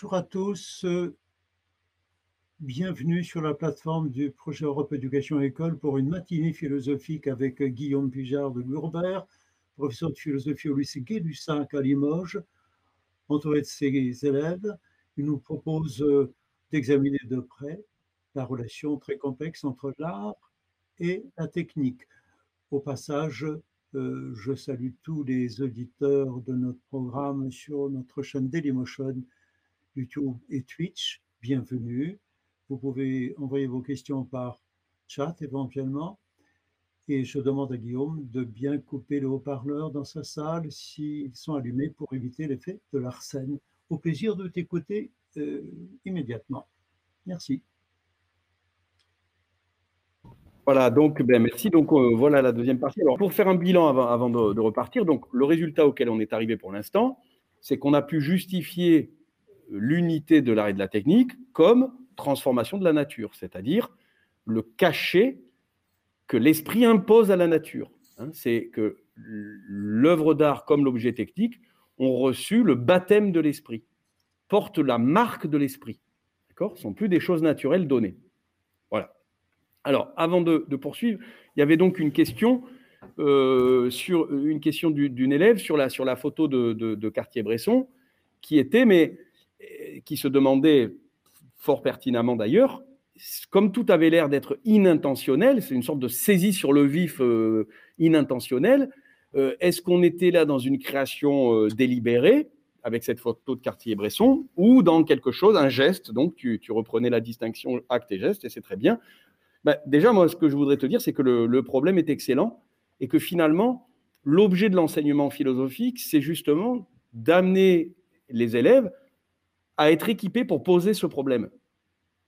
Bonjour à tous. euh, Bienvenue sur la plateforme du projet Europe Éducation École pour une matinée philosophique avec Guillaume Pijard de Gourbert, professeur de philosophie au lycée Gay-Lussac à Limoges, entouré de ses élèves. Il nous propose euh, d'examiner de près la relation très complexe entre l'art et la technique. Au passage, euh, je salue tous les auditeurs de notre programme sur notre chaîne Dailymotion, YouTube et Twitch. Bienvenue. Vous pouvez envoyer vos questions par chat éventuellement. Et je demande à Guillaume de bien couper les haut-parleurs dans sa salle s'ils sont allumés pour éviter l'effet de l'arsène. Au plaisir de t'écouter euh, immédiatement. Merci. Voilà, donc ben, merci. Donc euh, voilà la deuxième partie. Alors pour faire un bilan avant, avant de, repartir, donc le résultat auquel on est arrivé pour l'instant, c'est qu'on a pu justifier l'unité de l'art et de la technique comme transformation de la nature, c'est-à-dire le cachet que l'esprit impose à la nature. Hein, c'est que l'œuvre d'art comme l'objet technique ont reçu le baptême de l'esprit, portent la marque de l'esprit. D'accord Ce ne sont plus des choses naturelles données. Voilà. Alors, avant de, poursuivre, il y avait donc une question, euh, d'une élève sur la, photo de Cartier-Bresson qui était, mais qui se demandait fort pertinemment d'ailleurs, comme tout avait l'air d'être inintentionnel, c'est une sorte de saisie sur le vif euh, inintentionnelle, euh, est-ce qu'on était là dans une création euh, délibérée, avec cette photo de Cartier-Bresson, ou dans quelque chose, un geste, donc tu, tu, reprenais la distinction acte et geste, et c'est très bien. Ben, déjà, moi, ce que je voudrais te dire, c'est que le, le problème est excellent, et que finalement, l'objet de l'enseignement philosophique, c'est justement d'amener les élèves à être équipés pour poser ce problème.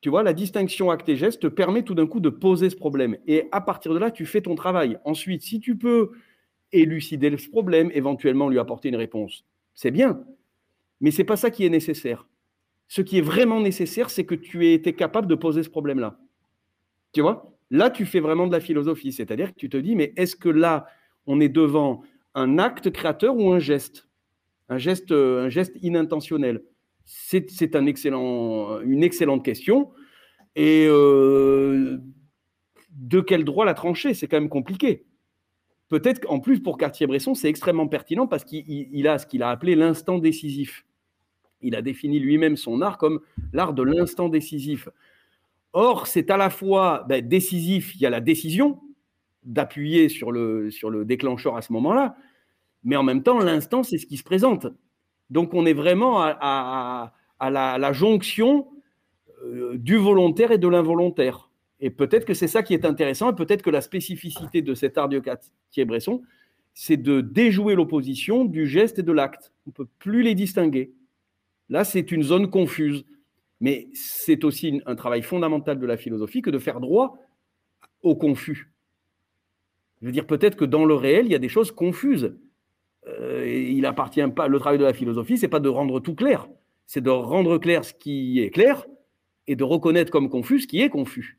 Tu vois, la distinction acte et geste te permet tout d'un coup de poser ce problème. Et à partir de là, tu fais ton travail. Ensuite, si tu peux élucider ce problème, éventuellement lui apporter une réponse, c'est bien. Mais ce n'est pas ça qui est nécessaire. Ce qui est vraiment nécessaire, c'est que tu aies été capable de poser ce problème-là. Tu vois? Là, tu fais vraiment de la philosophie. C'est-à-dire que tu te dis, mais est-ce que là, on est devant un acte créateur ou un geste? Un geste, un geste inintentionnel c'est une excellente question. Et euh, de quel droit la trancher? C'est quand même compliqué. Peut-être qu'en plus, pour Cartier-Bresson, c'est extrêmement pertinent parce qu'il a ce qu'il a appelé l'instant décisif. Il a défini lui-même son art comme l'art de l'instant décisif. Or, c'est à la fois ben, décisif, il y a la décision d'appuyer sur le déclencheur à ce moment-là, mais en même temps, l'instant, c'est ce qui se présente. Donc on est vraiment à, la, jonction euh, du volontaire et de l'involontaire. Et peut-être que c'est ça qui est intéressant, et peut-être que la spécificité de cet art de Cartier-Bresson, c'est de déjouer l'opposition du geste et de l'acte. On ne peut plus les distinguer. Là, c'est une zone confuse. Mais c'est aussi un travail fondamental de la philosophie que de faire droit au confus. Je veux dire, peut-être que dans le réel, il y a des choses confuses euh, il appartient pas. Le travail de la philosophie, c'est pas de rendre tout clair, c'est de rendre clair ce qui est clair et de reconnaître comme confus ce qui est confus.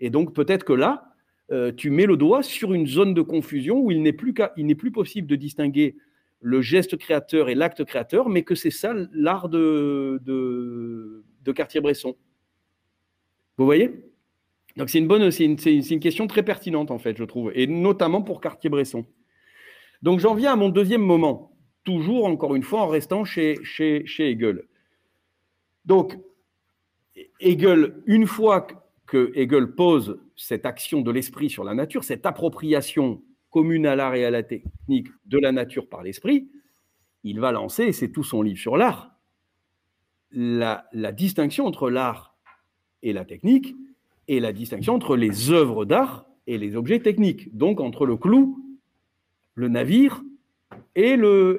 Et donc peut-être que là, euh, tu mets le doigt sur une zone de confusion où il n'est plus, n'est plus possible de distinguer le geste créateur et l'acte créateur, mais que c'est ça l'art de, de, de Cartier-Bresson. Vous voyez? Donc c'est une bonne, c'est une, une, question très pertinente en fait, je trouve, et notamment pour Cartier-Bresson. Donc j'en viens à mon deuxième moment, toujours encore une fois en restant chez, chez, Hegel. Donc Hegel, une fois que Hegel pose cette action de l'esprit sur la nature, cette appropriation commune à l'art et à la technique de la nature par l'esprit, il va lancer, c'est tout son livre sur l'art, la, la, distinction entre l'art et la technique et la distinction entre les œuvres d'art et les objets techniques, donc entre le clou le navire et le,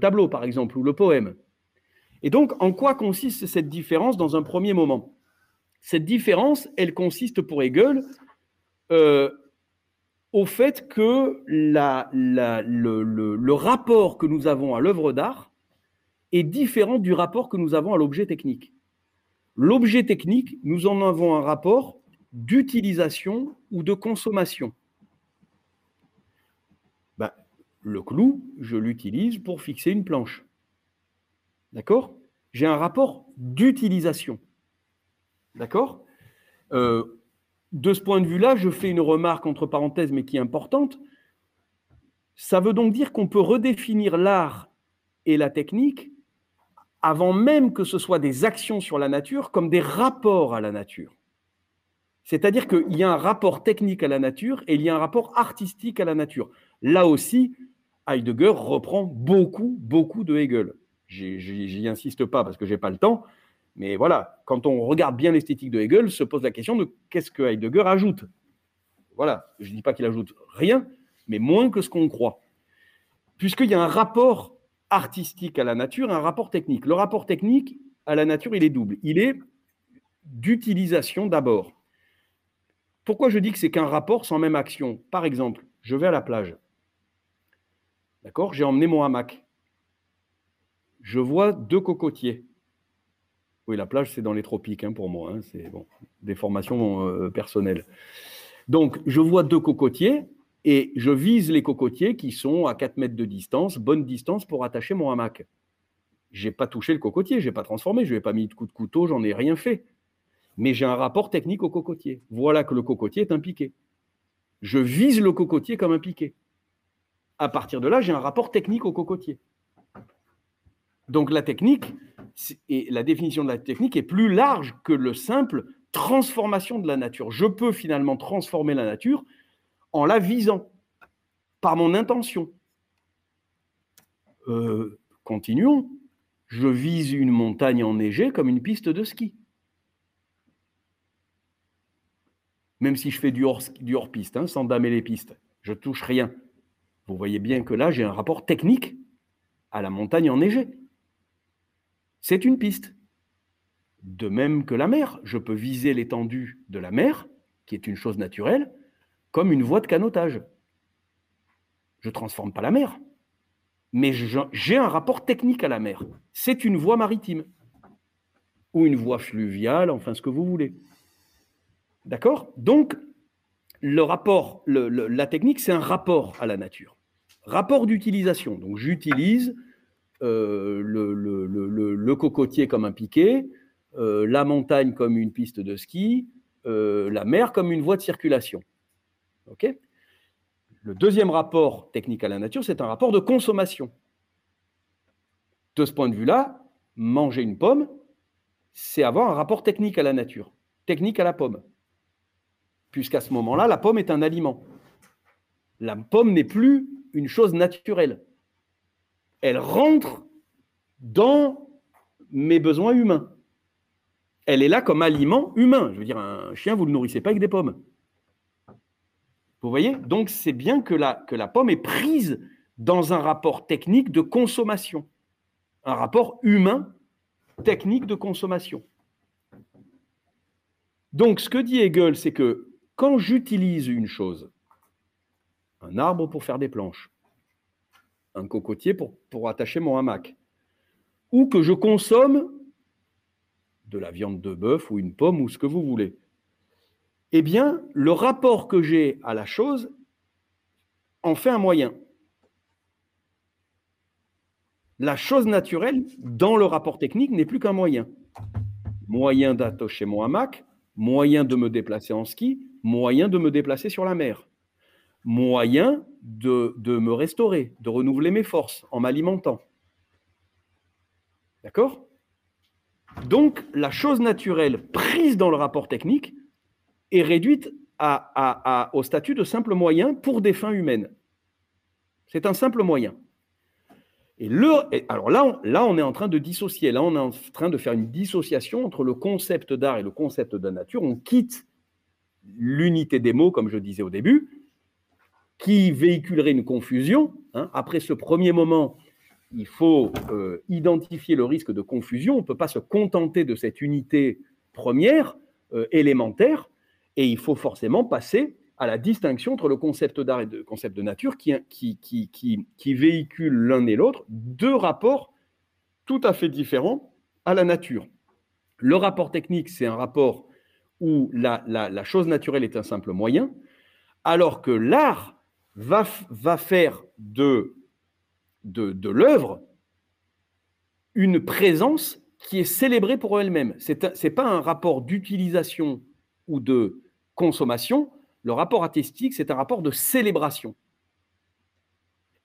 tableau, par exemple, ou le poème. Et donc, en quoi consiste cette différence dans un premier moment? Cette différence, elle consiste pour Hegel euh, au fait que le, rapport que nous avons à l'œuvre d'art est différent du rapport que nous avons à l'objet technique. L'objet technique, nous en avons un rapport d'utilisation ou de consommation. Le clou, je l'utilise pour fixer une planche. D'accord? J'ai un rapport d'utilisation. D'accord? Euh, De ce point de vue-là, je fais une remarque entre parenthèses, mais qui est importante. Ça veut donc dire qu'on peut redéfinir l'art et la technique avant même que ce soit des actions sur la nature comme des rapports à la nature. C'est-à-dire qu'il y a un rapport technique à la nature et il y a un rapport artistique à la nature. Là aussi, Heidegger reprend beaucoup, beaucoup de Hegel. J'y insiste pas parce que j'ai pas le temps, mais voilà, quand on regarde bien l'esthétique de Hegel, se pose la question de qu'est-ce que Heidegger ajoute. Voilà, je ne dis pas qu'il ajoute rien, mais moins que ce qu'on croit. Puisqu'il y a un rapport artistique à la nature un rapport technique. Le rapport technique à la nature, il est double. Il est d'utilisation d'abord. Pourquoi je dis que c'est qu'un rapport sans même action? Par exemple, je vais à la plage. D'accord? J'ai emmené mon hamac. Je vois deux cocotiers. Oui, la plage, c'est dans les tropiques hein, pour moi. Hein, c'est bon, des formations euh, personnelles. Donc, je vois deux cocotiers et je vise les cocotiers qui sont à 4 mètres de distance, bonne distance pour attacher mon hamac. Je n'ai pas touché le cocotier, je n'ai pas transformé, je n'ai pas mis de coup de couteau, j'en ai rien fait. Mais j'ai un rapport technique au cocotier. Voilà que le cocotier est un piqué. Je vise le cocotier comme un piqué. À partir de là, j'ai un rapport technique au cocotier. Donc la technique, et la définition de la technique est plus large que le simple transformation de la nature. Je peux finalement transformer la nature en la visant, par mon intention. Euh, continuons. Je vise une montagne enneigée comme une piste de ski. Même si je fais du hors-piste, hein, sans damer les pistes, je touche rien. Vous voyez bien que là, j'ai un rapport technique à la montagne enneigée. C'est une piste. De même que la mer, je peux viser l'étendue de la mer, qui est une chose naturelle, comme une voie de canotage. Je ne transforme pas la mer, mais j'ai un rapport technique à la mer. C'est une voie maritime ou une voie fluviale, enfin ce que vous voulez. D'accord? Donc, le rapport, la technique, c'est un rapport à la nature. Rapport d'utilisation. Donc, j'utilise euh, le, cocotier comme un piquet, euh, la montagne comme une piste de ski, euh, la mer comme une voie de circulation le deuxième rapport technique à la nature, c'est un rapport de consommation. De ce point de vue-là, manger une pomme, c'est avoir un rapport technique à la nature, technique à la pomme. Puisqu'à ce moment-là, la pomme est un aliment. La pomme n'est plus une chose naturelle. Elle rentre dans mes besoins humains. Elle est là comme aliment humain. Je veux dire, un chien, vous ne le nourrissez pas avec des pommes. Vous voyez? Donc c'est bien que la, que la pomme est prise dans un rapport technique de consommation, un rapport humain technique de consommation. Donc ce que dit Hegel, c'est que quand j'utilise une chose, un arbre pour faire des planches, un cocotier pour, pour attacher mon hamac, ou que je consomme de la viande de bœuf ou une pomme ou ce que vous voulez, eh bien, le rapport que j'ai à la chose en fait un moyen. La chose naturelle, dans le rapport technique, n'est plus qu'un moyen. Moyen d'attacher mon hamac, moyen de me déplacer en ski, moyen de me déplacer sur la mer, moyen de, me restaurer, de renouveler mes forces en m'alimentant. D'accord? Donc, la chose naturelle prise dans le rapport technique est réduite au statut de simple moyen pour des fins humaines. C'est un simple moyen. Et alors là on, là, on est en train de dissocier. Là, on est en train de faire une dissociation entre le concept d'art et le concept de nature. On quitte l'unité des mots, comme je disais au début, qui véhiculerait une confusion. Hein. Après ce premier moment, il faut euh, identifier le risque de confusion. On ne peut pas se contenter de cette unité première, euh, élémentaire. Et il faut forcément passer à la distinction entre le concept d'art et le concept de nature qui, qui, qui, qui, véhiculent l'un et l'autre deux rapports tout à fait différents à la nature. Le rapport technique, c'est un rapport où la, chose naturelle est un simple moyen, alors que l'art va, faire de, de, de l'œuvre une présence qui est célébrée pour elle-même. Ce n'est pas un rapport d'utilisation ou de consommation. Le rapport artistique, c'est un rapport de célébration.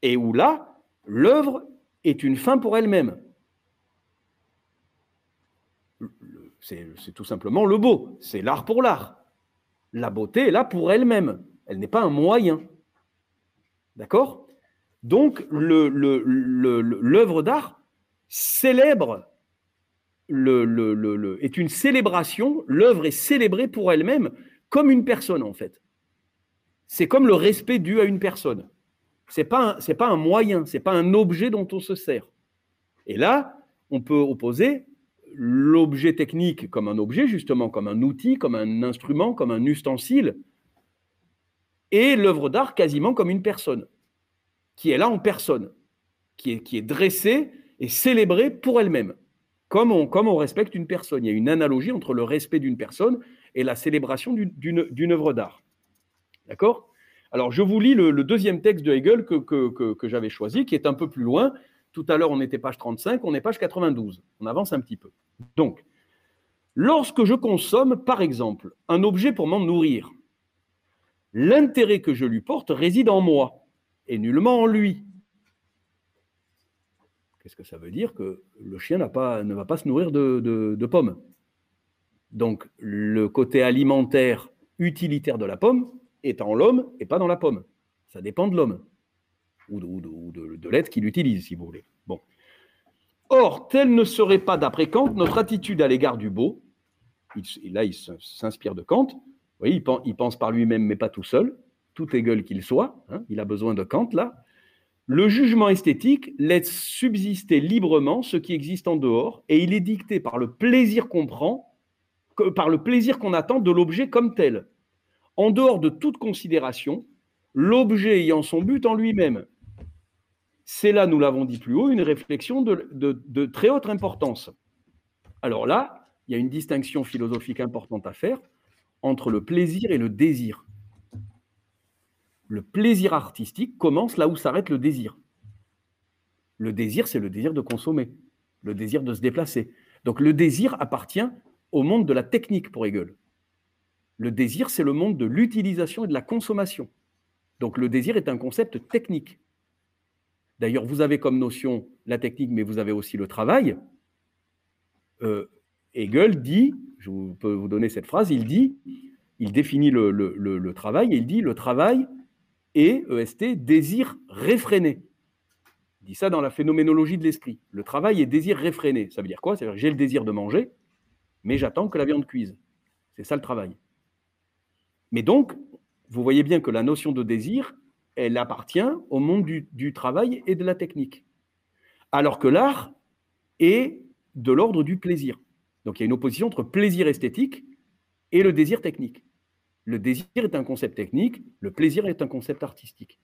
Et où là, l'œuvre est une fin pour elle-même. C'est tout simplement le beau, c'est l'art pour l'art. La beauté est là pour elle-même, elle n'est pas un moyen. D'accord? Donc, l'œuvre d'art célèbre, est une célébration, l'œuvre est célébrée pour elle-même comme une personne en fait. C'est comme le respect dû à une personne. Ce n'est pas, pas un moyen, ce n'est pas un objet dont on se sert. Et là, on peut opposer l'objet technique comme un objet, justement, comme un outil, comme un instrument, comme un ustensile, et l'œuvre d'art quasiment comme une personne, qui est là en personne, qui est, qui dressée et célébrée pour elle-même, comme on, comme on respecte une personne. Il y a une analogie entre le respect d'une personne et la célébration d'une œuvre d'art. D'accord? Alors, je vous lis le, deuxième texte de Hegel que, que, que j'avais choisi, qui est un peu plus loin, tout à l'heure, on était page 35, on est page 92. On avance un petit peu. Donc, lorsque je consomme, par exemple, un objet pour m'en nourrir, l'intérêt que je lui porte réside en moi et nullement en lui. Qu'est-ce que ça veut dire Que le chien ne va pas se nourrir de, pommes? Donc, le côté alimentaire utilitaire de la pomme est en l'homme et pas dans la pomme. Ça dépend de l'homme ou de, l'aide qu'il utilise, si vous voulez. Bon. Or, tel ne serait pas, d'après Kant, notre attitude à l'égard du beau. Là, il s'inspire de Kant. Vous il pense, par lui-même, mais pas tout seul. Tout Hegel qu'il soit. Hein, il a besoin de Kant, là. Le jugement esthétique laisse subsister librement ce qui existe en dehors, et il est dicté par le plaisir qu'on prend, par le plaisir qu'on attend de l'objet comme tel. En dehors de toute considération, l'objet ayant son but en lui-même, c'est là, nous l'avons dit plus haut, une réflexion de, très haute importance. Alors là, il y a une distinction philosophique importante à faire entre le plaisir et le désir. Le plaisir artistique commence là où s'arrête le désir. Le désir, c'est le désir de consommer, le désir de se déplacer. Donc le désir appartient au monde de la technique pour Hegel. Le désir, c'est le monde de l'utilisation et de la consommation. Donc le désir est un concept technique. D'ailleurs, vous avez comme notion la technique, mais vous avez aussi le travail. Euh, Hegel dit, je peux vous donner cette phrase, il dit, il définit le, travail et il dit le travail est, EST, désir réfréné. Il dit ça dans la phénoménologie de l'esprit. Le travail est désir réfréné. Ça veut dire quoi? C'est-à-dire que j'ai le désir de manger, mais j'attends que la viande cuise. C'est ça le travail. Mais donc, vous voyez bien que la notion de désir, elle appartient au monde du, travail et de la technique. Alors que l'art est de l'ordre du plaisir. Donc il y a une opposition entre plaisir esthétique et le désir technique. Le désir est un concept technique, le plaisir est un concept artistique.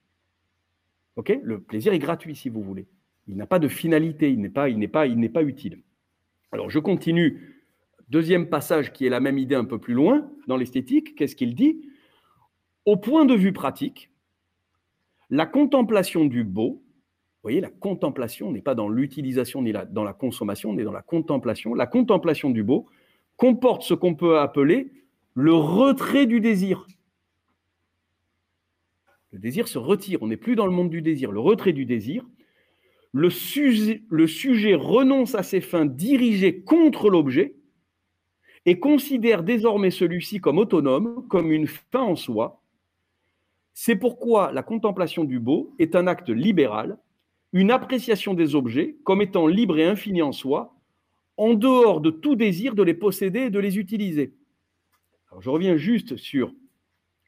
Le plaisir est gratuit si vous voulez. Il n'a pas de finalité, il n'est pas utile. Alors je continue. Deuxième passage qui est la même idée un peu plus loin dans l'esthétique. Qu'est-ce qu'il dit? Au point de vue pratique, la contemplation du beau, vous voyez, la contemplation n'est pas dans l'utilisation ni dans la consommation, on est dans la contemplation. La contemplation du beau comporte ce qu'on peut appeler le retrait du désir. Le désir se retire, on n'est plus dans le monde du désir. Le retrait du désir, le sujet, le sujet renonce à ses fins dirigées contre l'objet et considère désormais celui-ci comme autonome, comme une fin en soi, c'est pourquoi la contemplation du beau est un acte libéral, une appréciation des objets comme étant libre et infini en soi, en dehors de tout désir de les posséder et de les utiliser. Je reviens juste sur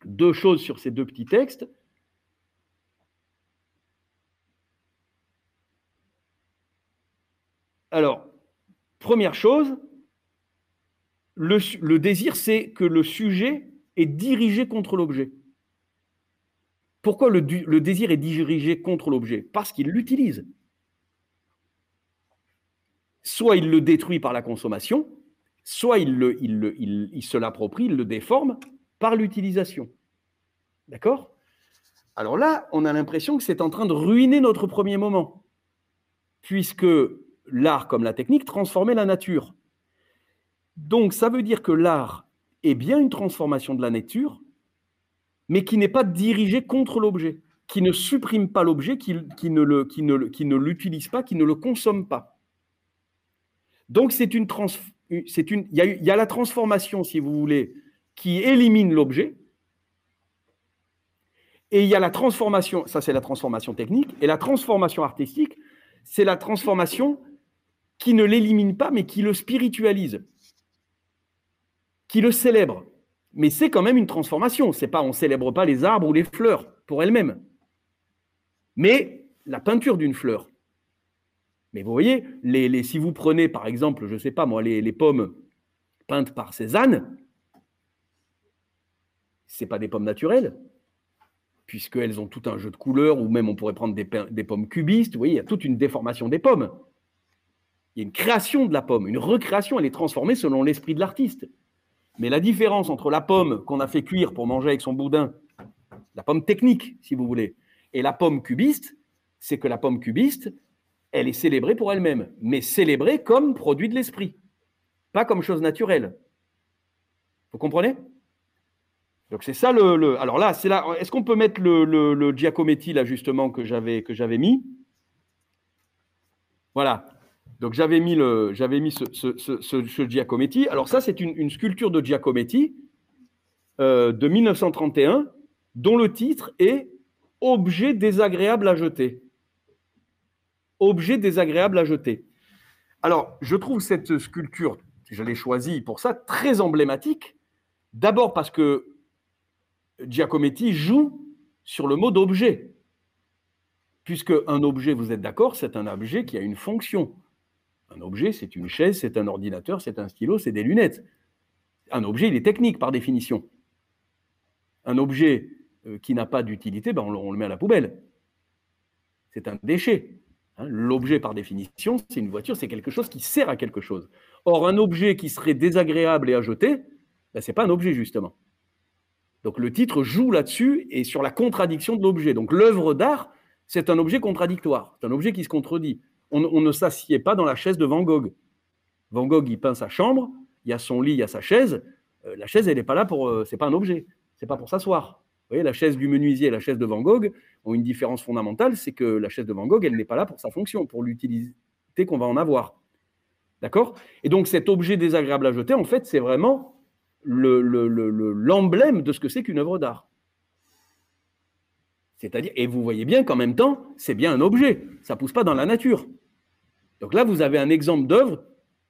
deux choses sur ces deux petits textes. Alors, première chose, le désir, c'est que le sujet est dirigé contre l'objet. Pourquoi le, désir est dirigé contre l'objet? Parce qu'il l'utilise. Soit il le détruit par la consommation, soit il, se l'approprie, il le déforme par l'utilisation. D'accord? Alors là, on a l'impression que c'est en train de ruiner notre premier moment, puisque l'art comme la technique transformait la nature. Donc ça veut dire que l'art est bien une transformation de la nature, mais qui n'est pas dirigée contre l'objet, qui ne supprime pas l'objet, qui, ne l'utilise pas, qui ne le consomme pas. Donc c'est une, il y, a la transformation, si vous voulez, qui élimine l'objet, et il y a la transformation, ça c'est la transformation technique, et la transformation artistique, c'est la transformation qui ne l'élimine pas, mais qui le spiritualise, qui le célèbre. Mais c'est quand même une transformation. C'est pas on célèbre pas les arbres ou les fleurs pour elles-mêmes, mais la peinture d'une fleur. Mais vous voyez, les, si vous prenez par exemple, je ne sais pas moi, les, pommes peintes par Cézanne, c'est pas des pommes naturelles, puisqu'elles ont tout un jeu de couleurs, ou même on pourrait prendre des, des, pommes cubistes. Vous voyez, il y a toute une déformation des pommes. Il y a une création de la pomme, une recréation, elle est transformée selon l'esprit de l'artiste. Mais la différence entre la pomme qu'on a fait cuire pour manger avec son boudin, la pomme technique, si vous voulez, et la pomme cubiste, c'est que la pomme cubiste, elle est célébrée pour elle-même, mais célébrée comme produit de l'esprit, pas comme chose naturelle. Vous comprenez? Donc c'est ça le, Alors là, c'est là. Est-ce qu'on peut mettre le, le, Giacometti là justement que j'avais que j'avais mis? Voilà. Donc j'avais mis j'avais mis ce, ce, Giacometti. Alors ça, c'est une, sculpture de Giacometti euh, de 1931, dont le titre est Objet désagréable à jeter. Objet désagréable à jeter. Alors, je trouve cette sculpture, je l'ai choisie pour ça, très emblématique. D'abord parce que Giacometti joue sur le mot d'objet. Puisque un objet, vous êtes d'accord, c'est un objet qui a une fonction. Un objet, c'est une chaise, c'est un ordinateur, c'est un stylo, c'est des lunettes. Un objet, il est technique par définition. Un objet euh, qui n'a pas d'utilité, ben on, le met à la poubelle. C'est un déchet. Hein. L'objet, par définition, c'est une voiture, c'est quelque chose qui sert à quelque chose. Or, un objet qui serait désagréable et à jeter, ben, ce n'est pas un objet, justement. Donc le titre joue là-dessus et sur la contradiction de l'objet. Donc l'œuvre d'art, c'est un objet contradictoire, c'est un objet qui se contredit. On, ne s'assied pas dans la chaise de Van Gogh. Van Gogh, il peint sa chambre, il y a son lit, il y a sa chaise. Euh, la chaise, elle n'est pas là pour. Euh, c'est pas un objet, c'est pas pour s'asseoir. Vous voyez, la chaise du menuisier et la chaise de Van Gogh ont une différence fondamentale, c'est que la chaise de Van Gogh, elle n'est pas là pour sa fonction, pour l'utilité qu'on va en avoir. D'accord? Et donc cet objet désagréable à jeter, en fait, c'est vraiment l'emblème de ce que c'est qu'une œuvre d'art. C'est-à-dire, et vous voyez bien qu'en même temps, c'est bien un objet, ça ne pousse pas dans la nature. Donc là, vous avez un exemple d'œuvre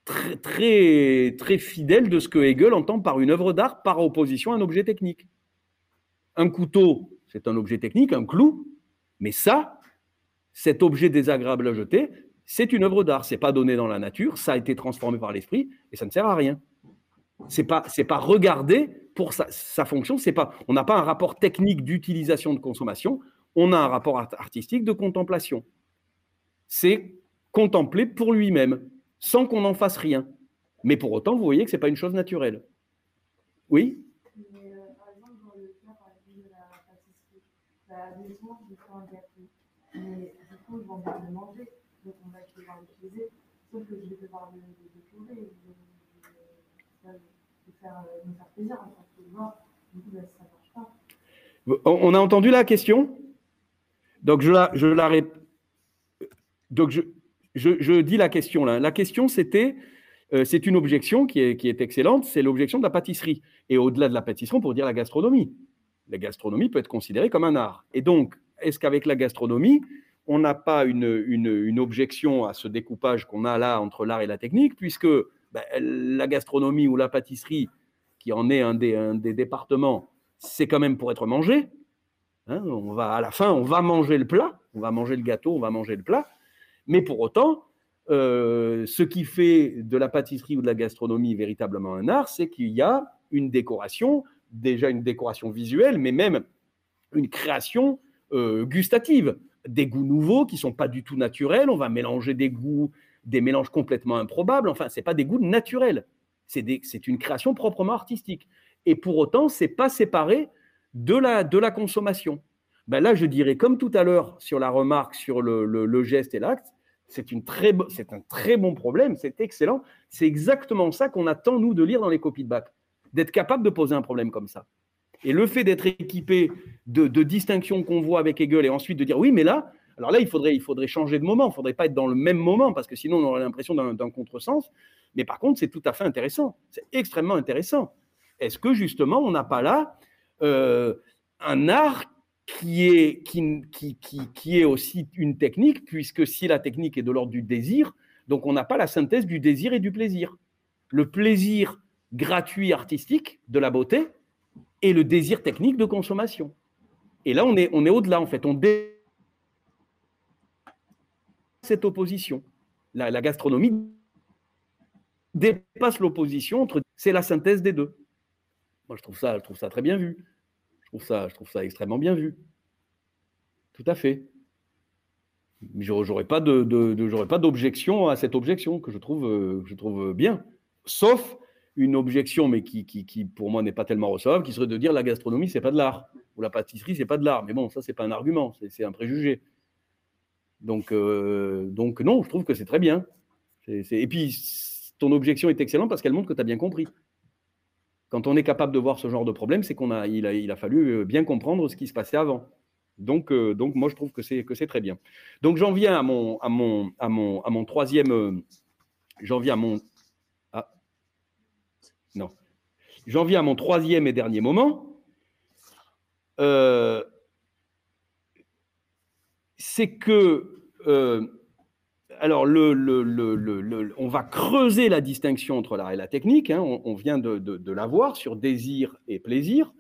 très, très, très fidèle de ce que Hegel entend par une œuvre d'art par opposition à un objet technique. Un couteau, c'est un objet technique, un clou, mais ça, cet objet désagréable à jeter, c'est une œuvre d'art. C'est pas donné dans la nature, ça a été transformé par l'esprit et ça ne sert à rien. C'est pas pas regarder pour sa, fonction. C'est pas on n'a pas un rapport technique d'utilisation de consommation. On a un rapport artistique de contemplation. C'est contempler pour lui-même, sans qu'on n'en fasse rien. Mais pour autant, vous voyez que c'est pas une chose naturelle. Oui? On a entendu la question? Donc, je la, je la Donc, je, je, dis la question là. La question, c'était euh, c'est une objection qui est, excellente, c'est l'objection de la pâtisserie. Et au-delà de la pâtisserie, on pourrait dire la gastronomie. La gastronomie peut être considérée comme un art. Et donc, est-ce qu'avec la gastronomie, on n'a pas une, objection à ce découpage qu'on a là entre l'art et la technique, puisque ben, la gastronomie ou la pâtisserie, qui en est un des, départements, c'est quand même pour être mangé. Hein. on va, à la fin, on va manger le plat, on va manger le gâteau, on va manger le plat. Mais pour autant, euh, ce qui fait de la pâtisserie ou de la gastronomie véritablement un art, c'est qu'il y a une décoration, déjà une décoration visuelle, mais même une création euh, gustative, des goûts nouveaux qui sont pas du tout naturels. On va mélanger des goûts des mélanges complètement improbables. Enfin, ce n'est pas des goûts naturels. C'est une création proprement artistique. Et pour autant, ce n'est pas séparé de la, de la consommation. Ben là, je dirais, comme tout à l'heure sur la remarque sur le, geste et l'acte, C'est un très bon problème, c'est excellent. C'est exactement ça qu'on attend, nous, de lire dans les copies de bac, d'être capable de poser un problème comme ça. Et le fait d'être équipé de, distinctions qu'on voit avec Hegel et ensuite de dire oui, mais là, alors là, il faudrait, changer de moment, il ne faudrait pas être dans le même moment parce que sinon on aurait l'impression d'un contresens. Mais par contre, c'est tout à fait intéressant. C'est extrêmement intéressant. Est-ce que justement, on n'a pas là euh, un art qui est, qui, qui, qui, est aussi une technique, puisque si la technique est de l'ordre du désir, donc on n'a pas la synthèse du désir et du plaisir. Le plaisir gratuit artistique de la beauté et le désir technique de consommation. Et là, on est, on est au-delà, en fait. On dé cette opposition. La, la gastronomie dépasse l'opposition entre. C'est la synthèse des deux. Moi, je trouve ça, je trouve ça très bien vu trouve ça, je trouve ça extrêmement bien vu. Tout à fait. Mais je n'aurais pas d'objection à cette objection que je trouve, je bien. Sauf une objection, mais qui, pour moi n'est pas tellement recevable, qui serait de dire la gastronomie, c'est pas de l'art, ou la pâtisserie, c'est pas de l'art. Mais bon, ça, c'est pas un argument, c'est un préjugé. Euh, donc non, je trouve que c'est très bien. Et puis, ton objection est excellente parce qu'elle montre que tu as bien compris. Quand on est capable de voir ce genre de problème, c'est qu'on a il, a, il a fallu euh, bien comprendre ce qui se passait avant. Donc, euh, donc moi, je trouve que c'est, que c'est très bien. Donc, j'en viens à mon, à mon, à mon, à mon troisième. Euh, j'en viens à mon. Ah, non. J'en viens à mon troisième et dernier moment. c'est que alors, on va creuser la distinction entre l'art et la technique. Hein. on, vient de, de, la voir sur désir et plaisir,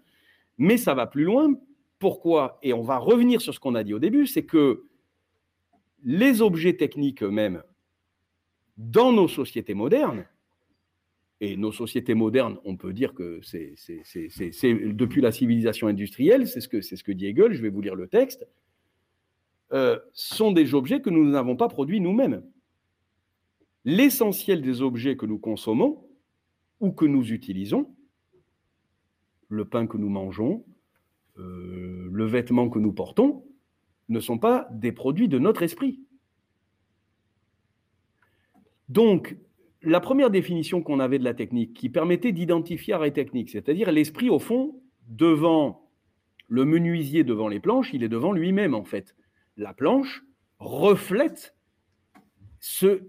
mais ça va plus loin. Pourquoi? Et on va revenir sur ce qu'on a dit au début, c'est que les objets techniques eux-mêmes, dans nos sociétés modernes, et nos sociétés modernes, on peut dire que c'est depuis la civilisation industrielle, c'est ce que dit Hegel, je vais vous lire le texte, euh, sont des objets que nous n'avons pas produits nous-mêmes. L'essentiel des objets que nous consommons ou que nous utilisons, le pain que nous mangeons, euh, le vêtement que nous portons, ne sont pas des produits de notre esprit. Donc, la première définition qu'on avait de la technique, qui permettait d'identifier art et technique, c'est-à-dire l'esprit, au fond, devant le menuisier, devant les planches, il est devant lui-même, en fait la planche reflète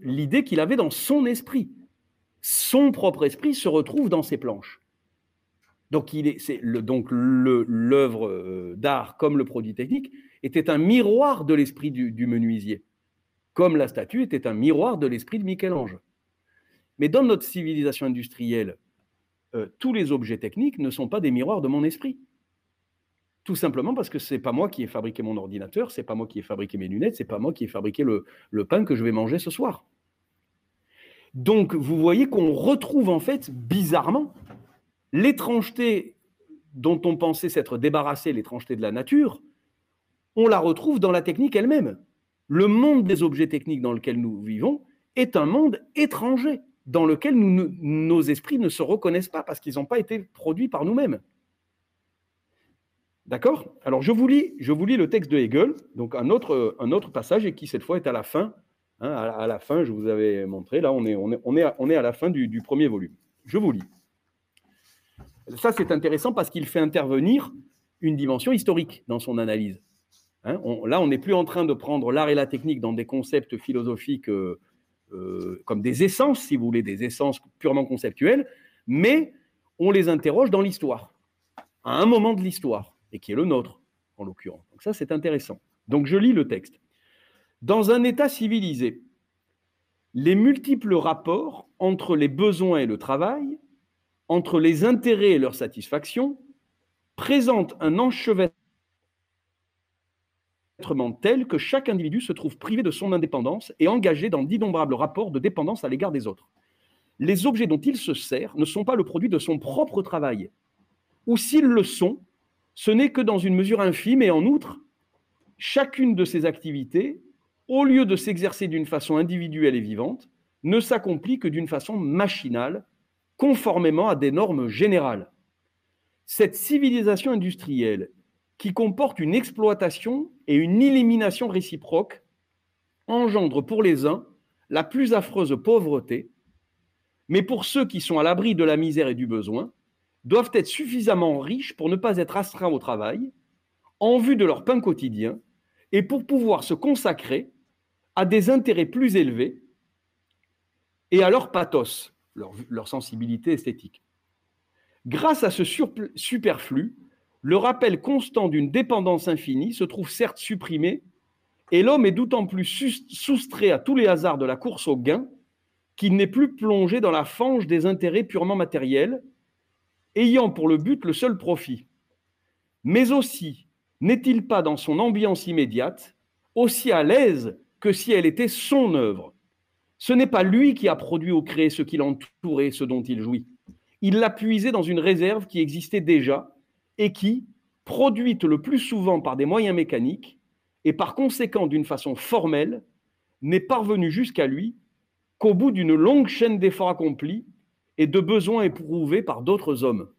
l'idée qu'il avait dans son esprit. Son propre esprit se retrouve dans ses planches. Donc, l'œuvre euh, d'art comme le produit technique était un miroir de l'esprit du, menuisier, comme la statue était un miroir de l'esprit de Michel-Ange. Mais dans notre civilisation industrielle, euh, tous les objets techniques ne sont pas des miroirs de mon esprit. Tout simplement parce que c'est pas moi qui ai fabriqué mon ordinateur, c'est pas moi qui ai fabriqué mes lunettes, c'est pas moi qui ai fabriqué le, pain que je vais manger ce soir. Donc, vous voyez qu'on retrouve en fait bizarrement l'étrangeté dont on pensait s'être débarrassé, l'étrangeté de la nature, on la retrouve dans la technique elle-même. Le monde des objets techniques dans lequel nous vivons est un monde étranger, dans lequel nos esprits ne se reconnaissent pas parce qu'ils n'ont pas été produits par nous-mêmes. D'accord? Alors, je vous, lis, je vous lis le texte de Hegel, donc un autre, autre passage, et qui cette fois est à la fin. Hein, à, la fin, je vous avais montré, là, on est, on est à la fin du, premier volume. Je vous lis. Ça, c'est intéressant parce qu'il fait intervenir une dimension historique dans son analyse. Hein, là, on n'est plus en train de prendre l'art et la technique dans des concepts philosophiques euh, euh, comme des essences, si vous voulez, des essences purement conceptuelles, mais on les interroge dans l'histoire, à un moment de l'histoire et qui est le nôtre, en l'occurrence. Donc ça, c'est intéressant. Donc je lis le texte. Dans un État civilisé, les multiples rapports entre les besoins et le travail, entre les intérêts et leur satisfaction, présentent un enchevêtrement tel que chaque individu se trouve privé de son indépendance et engagé dans d'innombrables rapports de dépendance à l'égard des autres. Les objets dont il se sert ne sont pas le produit de son propre travail, ou s'ils le sont, ce n'est que dans une mesure infime et en outre, chacune de ces activités, au lieu de s'exercer d'une façon individuelle et vivante, ne s'accomplit que d'une façon machinale, conformément à des normes générales. Cette civilisation industrielle, qui comporte une exploitation et une élimination réciproque, engendre pour les uns la plus affreuse pauvreté, mais pour ceux qui sont à l'abri de la misère et du besoin, doivent être suffisamment riches pour ne pas être astreints au travail, en vue de leur pain quotidien, et pour pouvoir se consacrer à des intérêts plus élevés et à leur pathos, leur, sensibilité esthétique. Grâce à ce superflu, le rappel constant d'une dépendance infinie se trouve certes supprimé, et l'homme est d'autant plus soustrait à tous les hasards de la course au gain qu'il n'est plus plongé dans la fange des intérêts purement matériels, ayant pour le but le seul profit. Mais aussi, n'est-il pas dans son ambiance immédiate aussi à l'aise que si elle était son œuvre? Ce n'est pas lui qui a produit ou créé ce qui l'entourait, ce dont il jouit. Il l'a puisé dans une réserve qui existait déjà et qui, produite le plus souvent par des moyens mécaniques et par conséquent d'une façon formelle, n'est parvenue jusqu'à lui qu'au bout d'une longue chaîne d'efforts accomplis et de besoins éprouvés par d'autres hommes.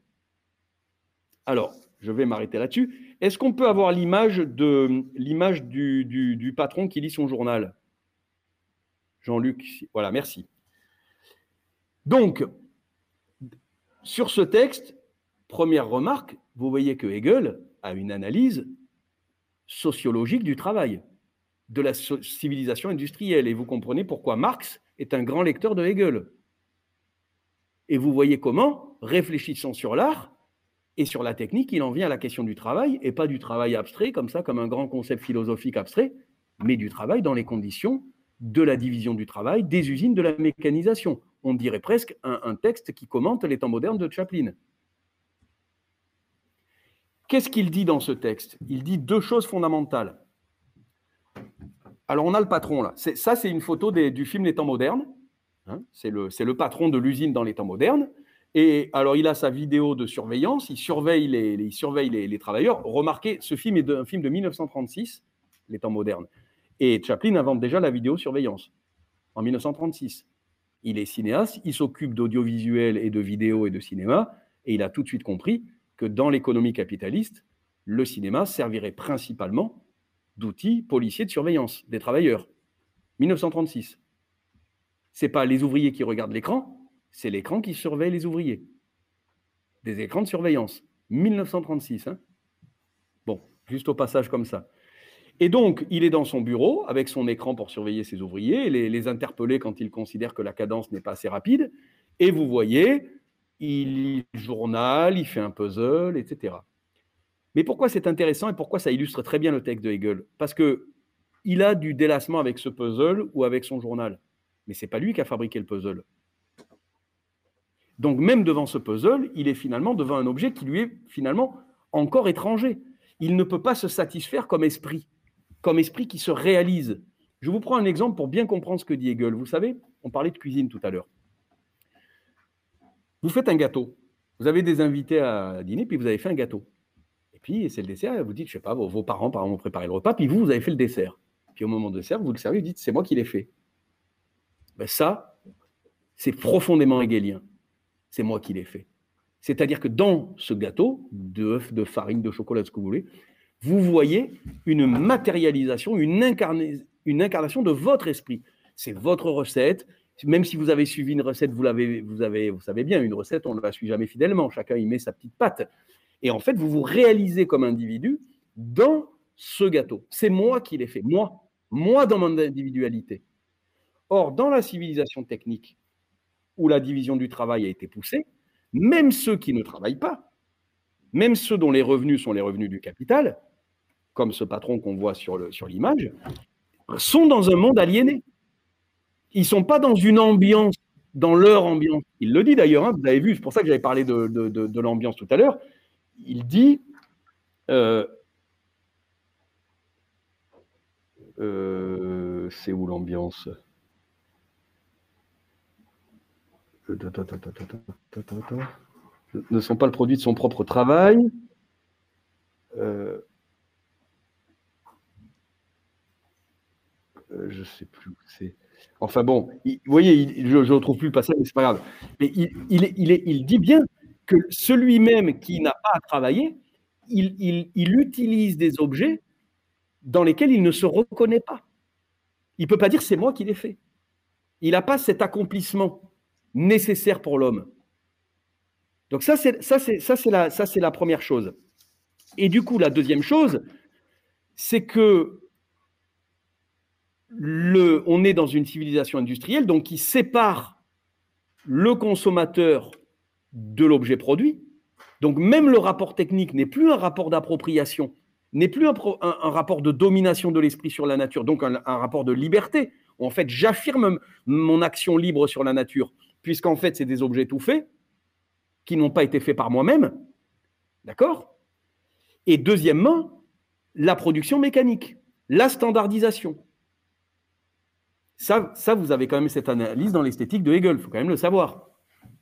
Alors, je vais m'arrêter là-dessus. Est-ce qu'on peut avoir l'image de l'image du, du, patron qui lit son journal? Jean-Luc, voilà, merci. Donc, sur ce texte, première remarque, vous voyez que Hegel a une analyse sociologique du travail, de la civilisation industrielle, et vous comprenez pourquoi Marx est un grand lecteur de Hegel. Et vous voyez comment, réfléchissant sur l'art et sur la technique, il en vient à la question du travail, et pas du travail abstrait, comme ça, comme un grand concept philosophique abstrait, mais du travail dans les conditions de la division du travail, des usines, de la mécanisation. On dirait presque un, texte qui commente les temps modernes de Chaplin. Qu'est-ce qu'il dit dans ce texte? Il dit deux choses fondamentales. Alors, on a le patron là. Ça, c'est une photo du film Les temps modernes. Hein. c'est le, patron de l'usine dans les temps modernes. Et alors, il a sa vidéo de surveillance, il surveille les, travailleurs. Remarquez, ce film est un film de 1936, les temps modernes. Et Chaplin invente déjà la vidéosurveillance en 1936. Il est cinéaste, il s'occupe d'audiovisuel et de vidéo et de cinéma, et il a tout de suite compris que dans l'économie capitaliste, le cinéma servirait principalement d'outils policiers de surveillance des travailleurs. 1936. Ce n'est pas les ouvriers qui regardent l'écran, c'est l'écran qui surveille les ouvriers. Des écrans de surveillance. 1936. Hein bon, juste au passage comme ça. Et donc, il est dans son bureau avec son écran pour surveiller ses ouvriers, les, les interpeller quand il considère que la cadence n'est pas assez rapide. Et vous voyez, il journal, il fait un puzzle, etc. Mais pourquoi c'est intéressant et pourquoi ça illustre très bien le texte de Hegel? Parce que il a du délassement avec ce puzzle ou avec son journal. Mais c'est pas lui qui a fabriqué le puzzle. Donc même devant ce puzzle, il est finalement devant un objet qui lui est finalement encore étranger. Il ne peut pas se satisfaire comme esprit, comme esprit qui se réalise. Je vous prends un exemple pour bien comprendre ce que dit Hegel. Vous savez, on parlait de cuisine tout à l'heure. Vous faites un gâteau. Vous avez des invités à dîner, puis vous avez fait un gâteau. Et puis, c'est le dessert, vous dites, je sais pas, vos, parents, par exemple, ont préparé le repas, puis vous, vous avez fait le dessert. Puis au moment de dessert, vous le servez, vous dites, c'est moi qui l'ai fait. Ben ça, c'est profondément hegelien. C'est moi qui l'ai fait. C'est-à-dire que dans ce gâteau, d'œufs, de farine, de chocolat, ce que vous voulez, vous voyez une matérialisation, une, une incarnation de votre esprit. C'est votre recette, même si vous avez suivi une recette, vous l'avez, vous avez, vous savez bien, une recette, on ne la suit jamais fidèlement. Chacun y met sa petite patte. Et en fait, vous vous réalisez comme individu dans ce gâteau. C'est moi qui l'ai fait, moi, moi dans mon individualité. Or, dans la civilisation technique, où la division du travail a été poussée, même ceux qui ne travaillent pas, même ceux dont les revenus sont les revenus du capital, comme ce patron qu'on voit sur l'image, sont dans un monde aliéné ils sont pas dans une ambiance, dans leur ambiance. Il le dit d'ailleurs, hein, vous avez vu, c'est pour ça que j'avais parlé de, l'ambiance tout à l'heure. Il dit euh, euh, c'est où l'ambiance? Ne sont pas le produit de son propre travail. Euh, je ne sais plus où c'est. Enfin bon, vous voyez, je ne retrouve plus le passage, mais c'est pas grave. Mais il, dit bien que celui-même qui n'a pas à travailler, il, utilise des objets dans lesquels il ne se reconnaît pas. Il ne peut pas dire c'est moi qui l'ai fait. Il n'a pas cet accomplissement nécessaire pour l'homme. Donc ça, c'est ça, c'est ça, c'est la, ça, c'est la première chose. Et du coup, la deuxième chose, c'est que le, on est dans une civilisation industrielle donc qui sépare le consommateur de l'objet produit. Donc même le rapport technique n'est plus un rapport d'appropriation, n'est plus un, rapport de domination de l'esprit sur la nature, donc un, rapport de liberté. en fait, j'affirme mon action libre sur la nature, puisqu'en fait, c'est des objets tout faits qui n'ont pas été faits par moi-même. D'accord? Et deuxièmement, la production mécanique, la standardisation. Ça, ça, vous avez quand même cette analyse dans l'esthétique de Hegel, il faut quand même le savoir.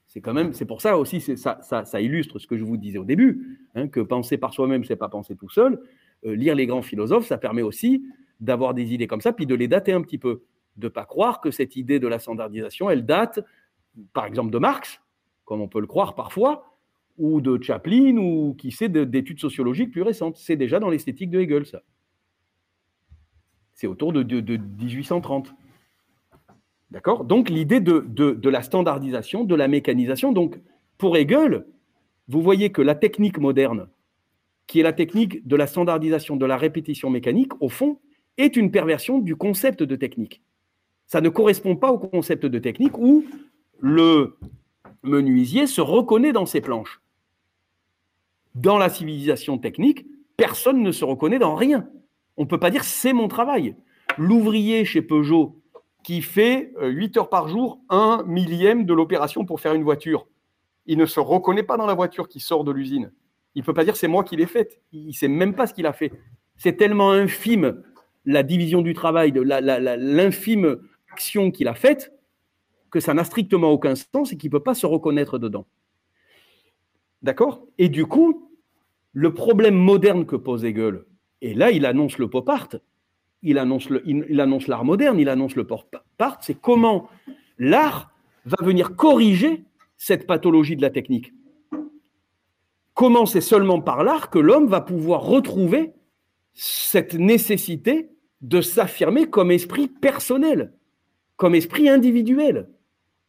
C'est quand même, c'est pour ça aussi, ça, illustre ce que je vous disais au début, hein, que penser par soi-même, c'est pas penser tout seul. Euh, lire les grands philosophes, ça permet aussi d'avoir des idées comme ça, puis de les dater un petit peu, de pas croire que cette idée de la standardisation, elle date, par exemple, de Marx, comme on peut le croire parfois, ou de Chaplin, ou qui sait d'études sociologiques plus récentes. C'est déjà dans l'esthétique de Hegel, ça. C'est autour de, de 1830. D'accord? Donc l'idée de, la standardisation, de la mécanisation. Donc pour Hegel, vous voyez que la technique moderne, qui est la technique de la standardisation, de la répétition mécanique, au fond, est une perversion du concept de technique. Ça ne correspond pas au concept de technique où le menuisier se reconnaît dans ses planches. Dans la civilisation technique, personne ne se reconnaît dans rien. On ne peut pas dire c'est mon travail. L'ouvrier chez Peugeot qui fait 8 euh, heures par jour, un millième de l'opération pour faire une voiture. Il ne se reconnaît pas dans la voiture qui sort de l'usine. Il ne peut pas dire c'est moi qui l'ai faite. Il ne sait même pas ce qu'il a fait. C'est tellement infime la division du travail, l'infime action qu'il a faite, que ça n'a strictement aucun sens et qu'il ne peut pas se reconnaître dedans. D'accord? Et du coup, le problème moderne que pose Hegel, et là il annonce le pop art, il annonce, il, annonce l'art moderne, il annonce le pop art, c'est comment l'art va venir corriger cette pathologie de la technique. Comment c'est seulement par l'art que l'homme va pouvoir retrouver cette nécessité de s'affirmer comme esprit personnel, comme esprit individuel,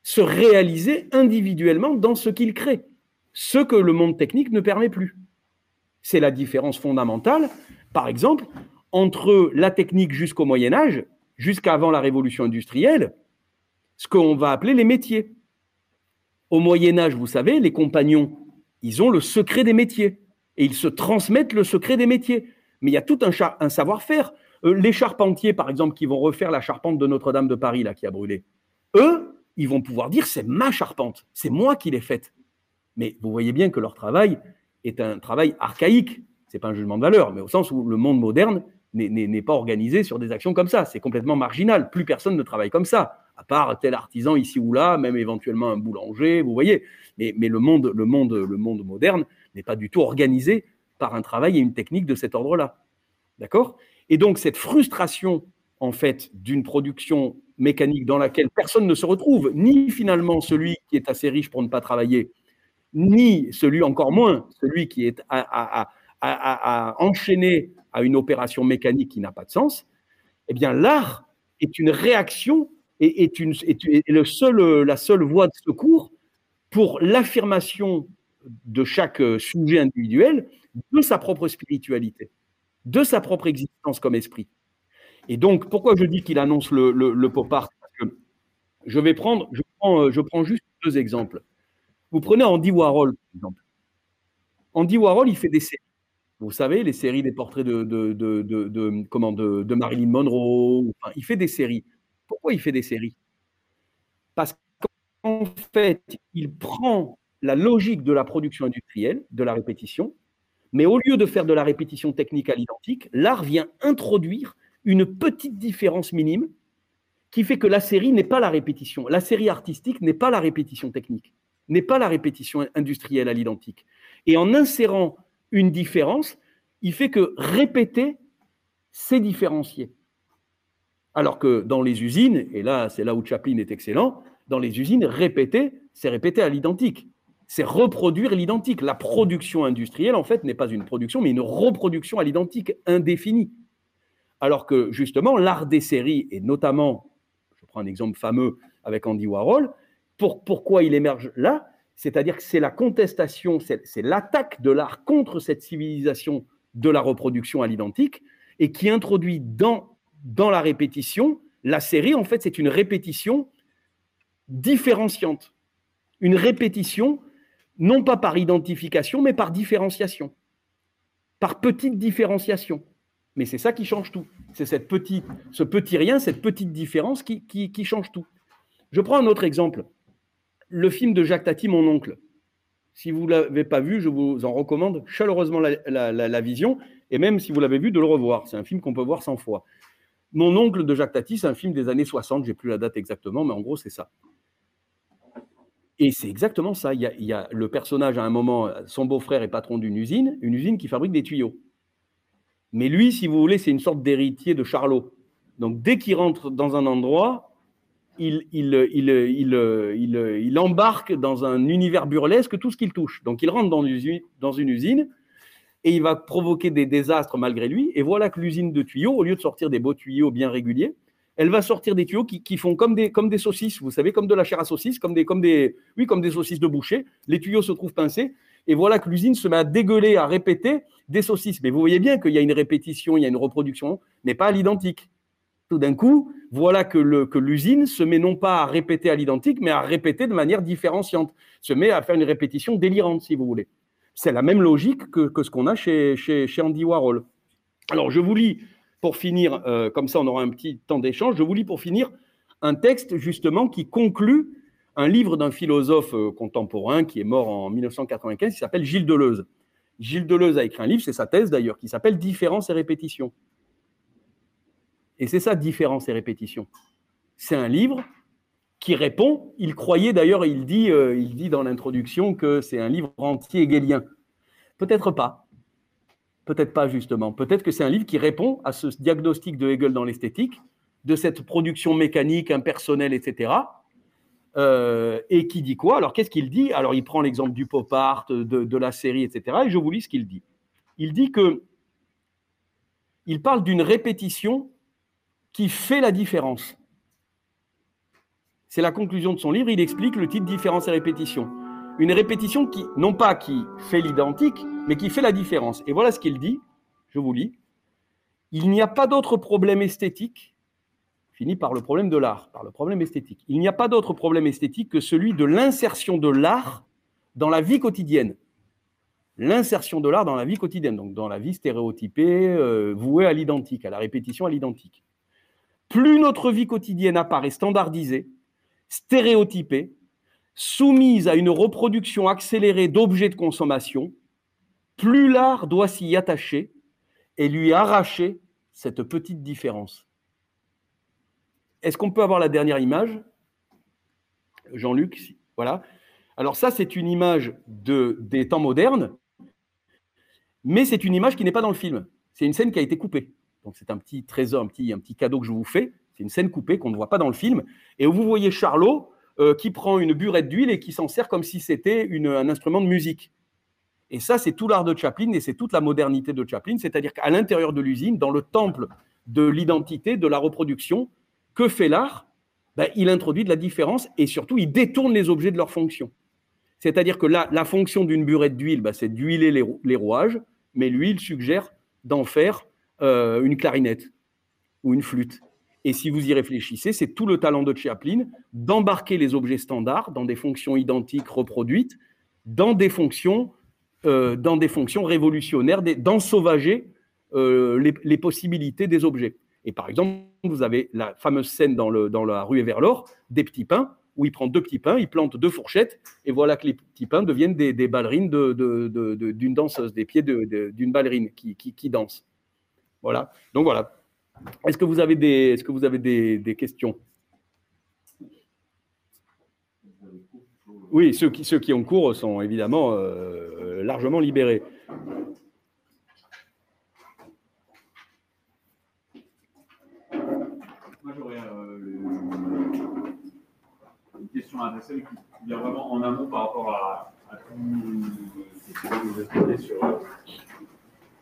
se réaliser individuellement dans ce qu'il crée, ce que le monde technique ne permet plus. C'est la différence fondamentale, par exemple, entre la technique jusqu'au Moyen Âge, jusqu'avant la révolution industrielle, ce qu'on va appeler les métiers. Au Moyen Âge, vous savez, les compagnons, ils ont le secret des métiers et ils se transmettent le secret des métiers. Mais il y a tout un, savoir-faire. Euh, les charpentiers, par exemple, qui vont refaire la charpente de Notre-Dame de Paris, là, qui a brûlé, eux, ils vont pouvoir dire c'est ma charpente, c'est moi qui l'ai faite. Mais vous voyez bien que leur travail est un travail archaïque. Ce n'est pas un jugement de valeur, mais au sens où le monde moderne n'est pas organisé sur des actions comme ça. C'est complètement marginal. Plus personne ne travaille comme ça, à part tel artisan ici ou là, même éventuellement un boulanger, vous voyez. Mais, le, monde, le, monde, le monde moderne n'est pas du tout organisé par un travail et une technique de cet ordre-là. D'accord? Et donc, cette frustration, en fait, d'une production mécanique dans laquelle personne ne se retrouve, ni finalement celui qui est assez riche pour ne pas travailler, ni celui encore moins, celui qui est à, à une opération mécanique qui n'a pas de sens, eh bien l'art est une réaction et est, une, seul, la seule voie de secours pour l'affirmation de chaque sujet individuel de sa propre spiritualité, de sa propre existence comme esprit. Et donc, pourquoi je dis qu'il annonce le, pop art? Parce que je vais prendre, je prends, je prends juste deux exemples. Vous prenez Andy Warhol, par exemple. Andy Warhol, il fait des séries. Vous savez, les séries des portraits de, de, comment, de, Marilyn Monroe. Il fait des séries. Pourquoi il fait des séries? Parce qu'en fait, il prend la logique de la production industrielle, de la répétition, mais au lieu de faire de la répétition technique à l'identique, l'art vient introduire une petite différence minime qui fait que la série n'est pas la répétition. La série artistique n'est pas la répétition technique, n'est pas la répétition industrielle à l'identique. Et en insérant une différence, il fait que répéter, c'est différencier. Alors que dans les usines, et là c'est là où Chaplin est excellent, dans les usines, répéter, c'est répéter à l'identique. C'est reproduire l'identique. La production industrielle, en fait, n'est pas une production, mais une reproduction à l'identique indéfinie. Alors que justement, l'art des séries, et notamment, je prends un exemple fameux avec Andy Warhol, pour, pourquoi il émerge là? C'est-à-dire que c'est la contestation, c'est l'attaque de l'art contre cette civilisation de la reproduction à l'identique, et qui introduit dans, dans la répétition, la série, en fait, c'est une répétition différenciante. Une répétition, non pas par identification, mais par différenciation. Par petite différenciation. Mais c'est ça qui change tout. C'est cette petite, ce petit rien, cette petite différence qui, qui, change tout. Je prends un autre exemple. Le film de Jacques Tati, Mon oncle. Si vous ne l'avez pas vu, je vous en recommande chaleureusement la, la vision. Et même si vous l'avez vu, de le revoir. C'est un film qu'on peut voir 100 fois. Mon oncle de Jacques Tati, c'est un film des années 60, j'ai plus la date exactement, mais en gros, c'est ça. Et c'est exactement ça. Il y, a, le personnage, à un moment, son beau-frère est patron d'une usine, une usine qui fabrique des tuyaux. Mais lui, si vous voulez, c'est une sorte d'héritier de Charlot. Donc dès qu'il rentre dans un endroit, il, embarque dans un univers burlesque tout ce qu'il touche. Donc il rentre dans une, usine, et il va provoquer des désastres malgré lui. Et voilà que l'usine de tuyaux, au lieu de sortir des beaux tuyaux bien réguliers, elle va sortir des tuyaux qui, font comme des, comme des saucisses, vous savez, comme de la chair à saucisse, comme des, comme des, oui, comme des saucisses de boucher. Les tuyaux se trouvent pincés. Et voilà que l'usine se met à dégueuler, à répéter des saucisses. Mais vous voyez bien qu'il y a une répétition, il y a une reproduction, mais pas à l'identique. Tout d'un coup, voilà que l'usine se met non pas à répéter à l'identique, mais à répéter de manière différenciante, se met à faire une répétition délirante, si vous voulez. C'est la même logique que, ce qu'on a chez, chez, chez Andy Warhol. Alors, je vous lis pour finir, euh, comme ça on aura un petit temps d'échange, je vous lis pour finir un texte justement qui conclut un livre d'un philosophe euh, contemporain qui est mort en 1995, qui s'appelle Gilles Deleuze. Gilles Deleuze a écrit un livre, c'est sa thèse d'ailleurs, qui s'appelle Différence et répétition. Et c'est ça, différence et répétition. C'est un livre qui répond, il croyait d'ailleurs, il, dit, euh, il dit dans l'introduction que c'est un livre anti-hegelien. Peut-être pas. Peut-être pas justement. Peut-être que c'est un livre qui répond à ce diagnostic de Hegel dans l'esthétique, de cette production mécanique, impersonnelle, etc. Euh, et qui dit quoi? Alors qu'est-ce qu'il dit? Alors il prend l'exemple du pop art, de, la série, etc. Et je vous lis ce qu'il dit. Il dit que il parle d'une répétition qui fait la différence. C'est la conclusion de son livre. Il explique le titre Différence et répétition. Une répétition qui, non pas qui fait l'identique, mais qui fait la différence. Et voilà ce qu'il dit, je vous lis. Il n'y a pas d'autre problème esthétique, fini par le problème de l'art, par le problème esthétique. Il n'y a pas d'autre problème esthétique que celui de l'insertion de l'art dans la vie quotidienne. L'insertion de l'art dans la vie quotidienne, donc dans la vie stéréotypée, euh, vouée à l'identique, à la répétition à l'identique. Plus notre vie quotidienne apparaît standardisée, stéréotypée, soumise à une reproduction accélérée d'objets de consommation, plus l'art doit s'y attacher et lui arracher cette petite différence. Est-ce qu'on peut avoir la dernière image Jean-Luc, voilà. Alors ça, c'est une image de, des temps modernes, mais c'est une image qui n'est pas dans le film. C'est une scène qui a été coupée. Donc c'est un petit trésor, un petit, un petit cadeau que je vous fais. C'est une scène coupée qu'on ne voit pas dans le film. Et où vous voyez Charlot euh, qui prend une burette d'huile et qui s'en sert comme si c'était un instrument de musique. Et ça, c'est tout l'art de Chaplin et c'est toute la modernité de Chaplin, c'est-à-dire qu'à l'intérieur de l'usine, dans le temple de l'identité, de la reproduction, que fait l'art ben, Il introduit de la différence et surtout, il détourne les objets de leur fonction. C'est-à-dire que la, fonction d'une burette d'huile, ben, c'est d'huiler les, rouages, mais lui, il suggère d'en faire euh, une clarinette ou une flûte. Et si vous y réfléchissez, c'est tout le talent de Chaplin d'embarquer les objets standards dans des fonctions identiques reproduites, dans des fonctions euh, révolutionnaires, d'ensauvager euh, les, possibilités des objets. Et par exemple, vous avez la fameuse scène dans, la rue l'or des petits pains, où il prend deux petits pains, il plante deux fourchettes, et voilà que les petits pains deviennent des, ballerines d'une danseuse, des pieds d'une ballerine qui, danse. Voilà. Donc voilà. Est-ce que vous avez des, questions? Oui, ceux qui, ceux qui ont cours sont évidemment euh, largement libérés. Moi, j'aurais euh, une question à adresser qui vient vraiment en amont par rapport à, tout ce que vous avez sur,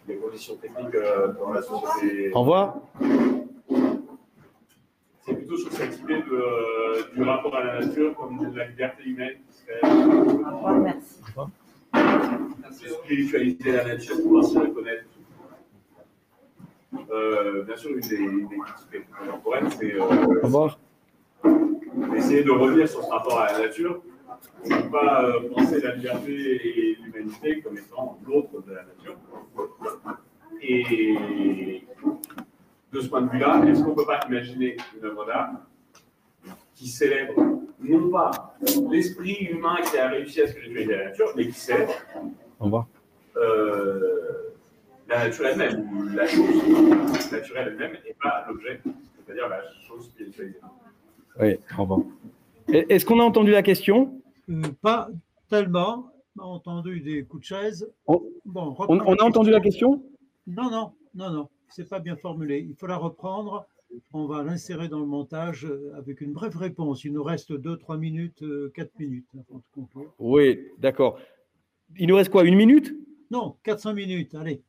les conditions techniques euh, dans la société. Au revoir. C'est plutôt sur cette idée de, euh, du rapport à la nature comme de la liberté humaine qui serait Merci. spiritualiser la nature, pouvoir s'y reconnaître. Euh, bien sûr, une des, des critiques contemporaines, c'est Au euh, revoir. Essayer de revenir sur ce rapport à la nature, ne pas euh, penser la liberté et l'humanité comme étant l'autre de la nature. Et de ce point de vue-là, est-ce qu'on ne peut pas imaginer une œuvre d'art qui célèbre non pas l'esprit humain qui a réussi à spiritualiser la nature, mais qui célèbre Au revoir. euh, la nature elle-même, la chose naturelle elle-même, et pas l'objet, c'est-à-dire la chose spiritualisée. Oui, au revoir. Est-ce qu'on a entendu la question? Euh, pas tellement. On a entendu des coups de chaise. On- Bon, on, a entendu la question? Non, non, non, non. C'est pas bien formulé. Il faut la reprendre. On va l'insérer dans le montage euh, avec une brève réponse. Il nous reste 2-3 minutes, 4 minutes avant de conclure. Oui, d'accord. Il nous reste quoi Une minute? Non, 400 minutes, allez.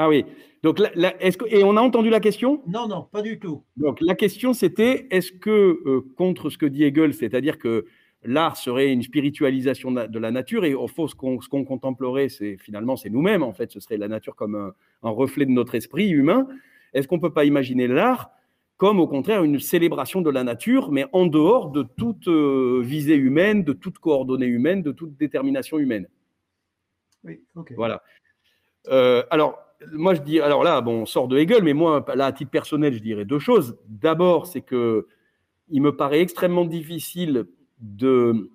Ah oui. Donc, la- la- est-ce que, et on a entendu la question? Non, non, pas du tout. Donc la question c'était est-ce que euh, contre ce que dit Hegel, c'est-à-dire que l'art serait une spiritualisation de la- nature et au fond ce qu'on ce qu'on contemplerait c'est finalement c'est nous-mêmes en fait, ce serait la nature comme un, un reflet de notre esprit humain. Est-ce qu'on peut pas imaginer l'art comme au contraire une célébration de la nature mais en dehors de toute euh, visée humaine, de toute coordonnée humaine, de toute détermination humaine? Oui, ok. voilà. Euh, alors, moi, je dis, alors là, bon, on sort de Hegel, mais moi, là, à titre personnel, je dirais deux choses. D'abord, c'est que il me paraît extrêmement difficile de,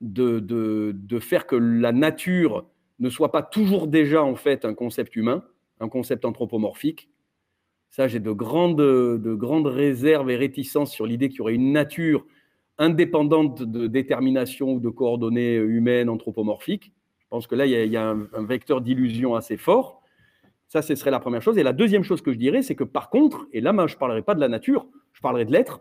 de, de, faire que la nature ne soit pas toujours déjà, en fait, un concept humain, un concept anthropomorphique. Ça, j'ai de grandes, de grandes réserves et réticences sur l'idée qu'il y aurait une nature indépendante de détermination ou de coordonnées humaines anthropomorphiques. Je pense que là, il y a, un vecteur d'illusion assez fort. Ça, ce serait la première chose. Et la deuxième chose que je dirais, c'est que par contre, et là, je ne parlerai pas de la nature, je parlerai de l'être,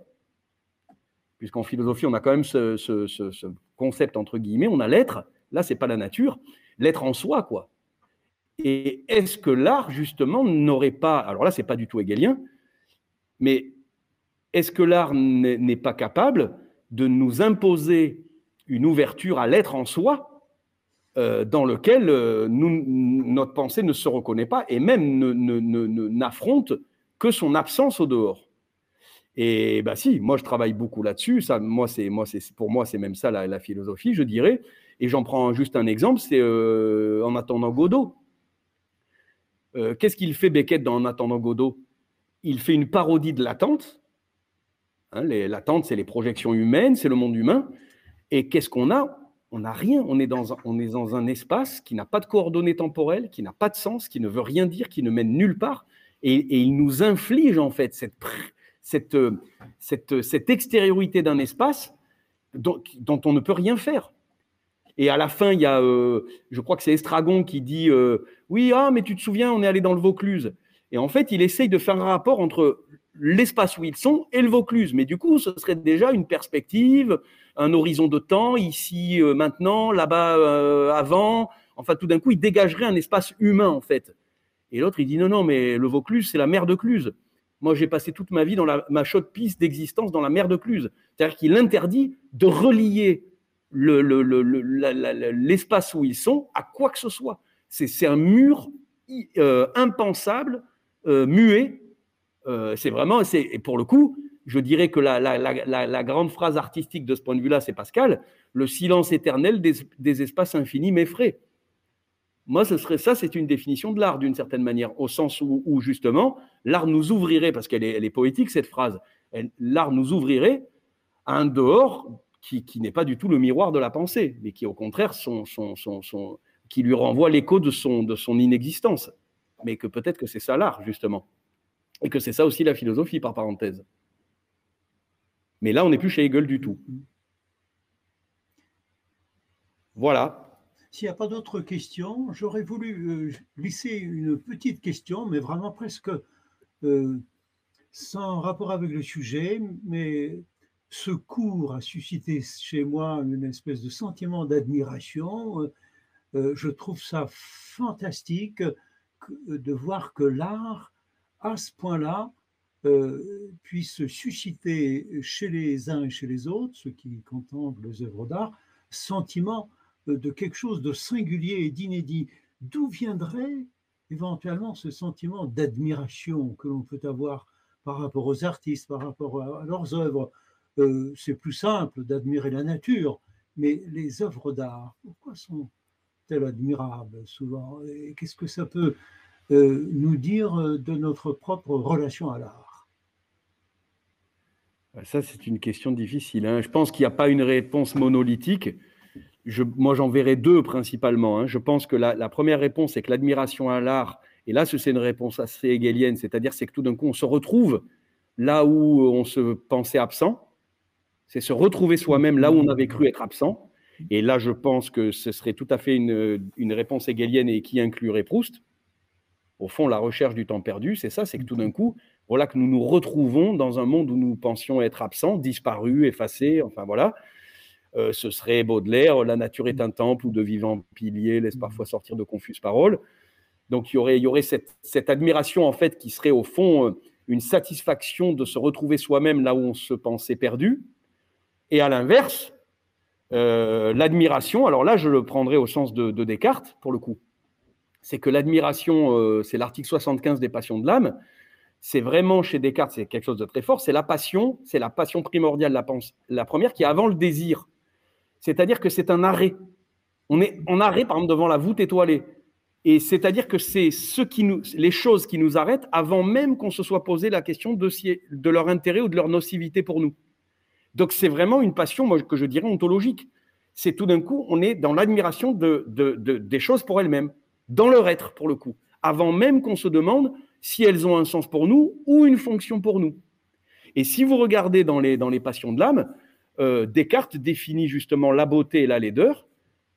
puisqu'en philosophie, on a quand même ce, ce- ce- ce concept, entre guillemets, on a l'être, là, c'est pas la nature, l'être en soi, quoi. Et est-ce que l'art, justement, n'aurait pas, alors là, c'est pas du tout hegelien, mais est-ce que l'art n'est n'est pas capable de nous imposer une ouverture à l'être en soi euh, dans lequel euh, notre pensée ne se reconnaît pas et même n'affronte que son absence au dehors. Et bah si, moi je travaille beaucoup là-dessus. Moi pour moi c'est même ça la, philosophie, je dirais. Et j'en prends juste un exemple, c'est euh, en attendant Godot. Qu'est-ce qu'il fait Beckett dans En attendant Godot? Il fait une parodie de l'attente. Hein, l'attente, c'est les projections humaines, c'est le monde humain. Et qu'est-ce qu'on a? On n'a rien. On est, dans un, on est dans un espace qui n'a pas de coordonnées temporelles, qui n'a pas de sens, qui ne veut rien dire, qui ne mène nulle part. Et, il nous inflige en fait cette, cette, euh, cette, cette extériorité d'un espace dont, on ne peut rien faire. Et à la fin, il y a, euh, je crois que c'est Estragon qui dit euh, Oui, ah, mais tu te souviens, on est allé dans le Vaucluse. Et en fait, il essaye de faire un rapport entre l'espace où ils sont et le Vaucluse. Mais du coup, ce serait déjà une perspective, un horizon de temps, ici, euh, maintenant, là-bas, euh, avant. Enfin, tout d'un coup, il dégagerait un espace humain, en fait. Et l'autre, il dit Non, non, mais le Vaucluse, c'est la mer de Cluse. Moi, j'ai passé toute ma vie dans la, ma chaude piste d'existence dans la mer de Cluse. C'est-à-dire qu'il interdit de relier l'espace où ils sont à quoi que ce soit. C'est un mur euh, impensable, muet. C'est vraiment, et pour le coup, je dirais que la, grande phrase artistique de ce point de vue-là, c'est Pascal, le silence éternel des, espaces infinis m'effraie. Moi, ce serait ça, c'est une définition de l'art d'une certaine manière, au sens où, justement, l'art nous ouvrirait, parce qu'elle est, poétique cette phrase, l'art nous ouvrirait à un dehors qui, qui n'est pas du tout le miroir de la pensée, mais qui au contraire son, son, son- qui lui renvoie l'écho de son, de son inexistence. Mais que peut-être que c'est ça l'art, justement. Et que c'est ça aussi la philosophie, par parenthèse. Mais là, on n'est plus chez Hegel du tout. Voilà. S'il n'y a pas d'autres questions, j'aurais voulu euh, glisser une petite question, mais vraiment presque euh, sans rapport avec le sujet, mais ce cours a suscité chez moi une espèce de sentiment d'admiration. Euh, je trouve ça fantastique de voir que l'art, à ce point-là, euh, puisse susciter chez les uns et chez les autres, ceux qui contemplent les œuvres d'art, sentiment euh, de quelque chose de singulier et d'inédit. D'où viendrait éventuellement ce sentiment d'admiration que l'on peut avoir par rapport aux artistes, par rapport à leurs œuvres? Euh, C'est plus simple d'admirer la nature, mais les œuvres d'art, pourquoi sont-elles admirables souvent? Qu'est-ce que ça peut nous dire de notre propre relation à l'art? Ça, c'est une question difficile. Hein. Je pense qu'il n'y a pas une réponse monolithique. Je, moi, j'en verrai deux principalement. Hein. Je pense que la, première réponse, c'est que l'admiration à l'art, et là, c'est une réponse assez hegelienne, c'est-à-dire c'est que tout d'un coup, on se retrouve là où on se pensait absent. C'est se retrouver soi-même là où on avait cru être absent. Et là, je pense que ce serait tout à fait une, une réponse hegelienne et qui inclurait Proust. Au fond, la recherche du temps perdu, c'est ça, c'est que tout d'un coup, voilà que nous nous retrouvons dans un monde où nous pensions être absents, disparus, effacés, enfin voilà. Euh, ce serait Baudelaire, la nature est un temple où de vivants piliers laissent parfois sortir de confuses paroles. Donc il y aurait, il y aurait cette, admiration en fait qui serait au fond euh, une satisfaction de se retrouver soi-même là où on se pensait perdu. Et à l'inverse, euh, l'admiration, alors là je le prendrais au sens de, Descartes pour le coup, c'est que l'admiration, c'est l'article 75 des passions de l'âme, c'est vraiment chez Descartes, c'est quelque chose de très fort, c'est la passion, c'est la passion primordiale, la, la première qui est avant le désir. C'est-à-dire que c'est un arrêt. On est en arrêt, par exemple, devant la voûte étoilée. Et c'est-à-dire que c'est ce qui nous, les choses qui nous arrêtent avant même qu'on se soit posé la question de, de leur intérêt ou de leur nocivité pour nous. Donc c'est vraiment une passion, moi, que je dirais ontologique. C'est tout d'un coup, on est dans l'admiration de, des choses pour elles-mêmes, dans leur être, pour le coup, avant même qu'on se demande si elles ont un sens pour nous ou une fonction pour nous. Et si vous regardez dans les, dans les passions de l'âme, euh, Descartes définit justement la beauté et la laideur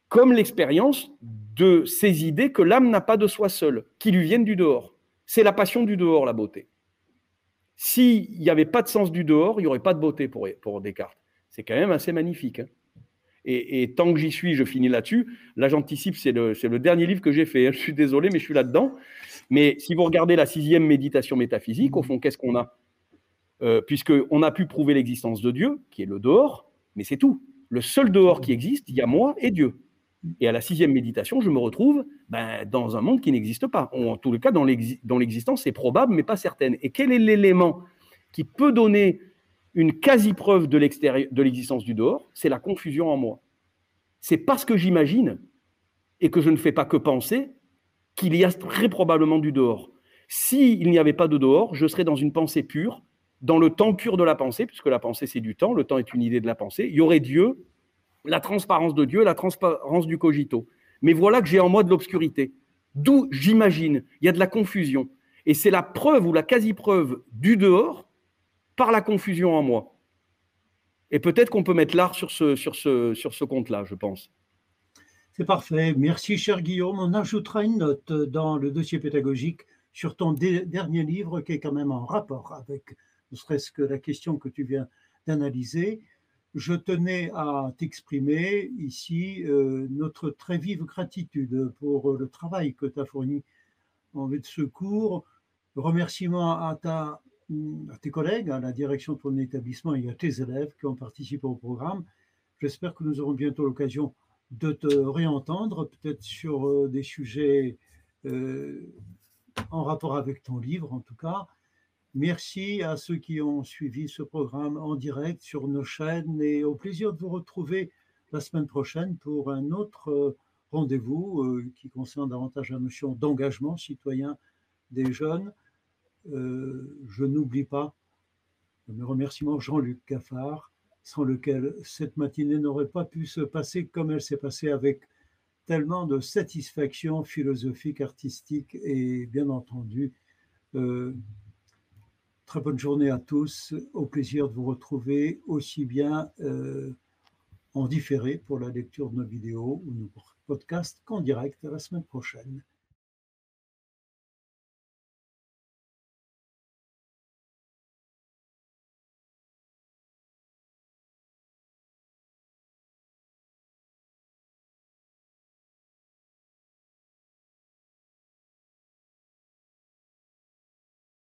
comme l'expérience de ces idées que l'âme n'a pas de soi seule, qui lui viennent du dehors. C'est la passion du dehors, la beauté. S'il n'y avait pas de sens du dehors, il n'y aurait pas de beauté pour, Descartes. C'est quand même assez magnifique. Hein. et, tant que j'y suis, je finis là-dessus. Là, j'anticipe, c'est le, le, dernier livre que j'ai fait. Hein. Je suis désolé, mais je suis là-dedans. Mais si vous regardez la sixième méditation métaphysique, au fond, qu'est-ce qu'on a? Euh, Puisqu'on a pu prouver l'existence de Dieu, qui est le dehors, mais c'est tout. Le seul dehors qui existe, il y a moi et Dieu. Et à la sixième méditation, je me retrouve ben, dans un monde qui n'existe pas. en tout cas, dans l'existence, c'est probable, mais pas certaine. Et quel est l'élément qui peut donner une quasi-preuve de l'existence du dehors? C'est la confusion en moi. C'est parce que j'imagine et que je ne fais pas que penser qu'il y a très probablement du dehors. S'il n'y avait pas de dehors, je serais dans une pensée pure, dans le temps pur de la pensée, puisque la pensée c'est du temps, le temps est une idée de la pensée. Il y aurait Dieu, la transparence de Dieu, la transparence du cogito. Mais voilà que j'ai en moi de l'obscurité. D'où j'imagine, il y a de la confusion. Et c'est la preuve ou la quasi-preuve du dehors par la confusion en moi. Et peut-être qu'on peut mettre l'art sur ce, sur ce, sur ce compte-là, je pense. C'est parfait. Merci, cher Guillaume. On ajoutera une note dans le dossier pédagogique sur ton dernier livre qui est quand même en rapport avec ne serait-ce que la question que tu viens d'analyser. Je tenais à t'exprimer ici euh, notre très vive gratitude pour le travail que tu as fourni en vue de secours. Remerciements à, ta, à tes collègues, à la direction de ton établissement et à tes élèves qui ont participé au programme. J'espère que nous aurons bientôt l'occasion de te réentendre, peut-être sur euh, des sujets euh, en rapport avec ton livre, en tout cas. Merci à ceux qui ont suivi ce programme en direct sur nos chaînes et au plaisir de vous retrouver la semaine prochaine pour un autre euh, rendez-vous qui concerne davantage la notion d'engagement citoyen des jeunes. je n'oublie pas mes remerciements Jean-Luc Gaffard sans lequel cette matinée n'aurait pas pu se passer comme elle s'est passée avec tellement de satisfaction philosophique, artistique et bien entendu. Euh, très bonne journée à tous. Au plaisir de vous retrouver aussi bien euh, en différé pour la lecture de nos vidéos ou nos podcasts qu'en direct la semaine prochaine.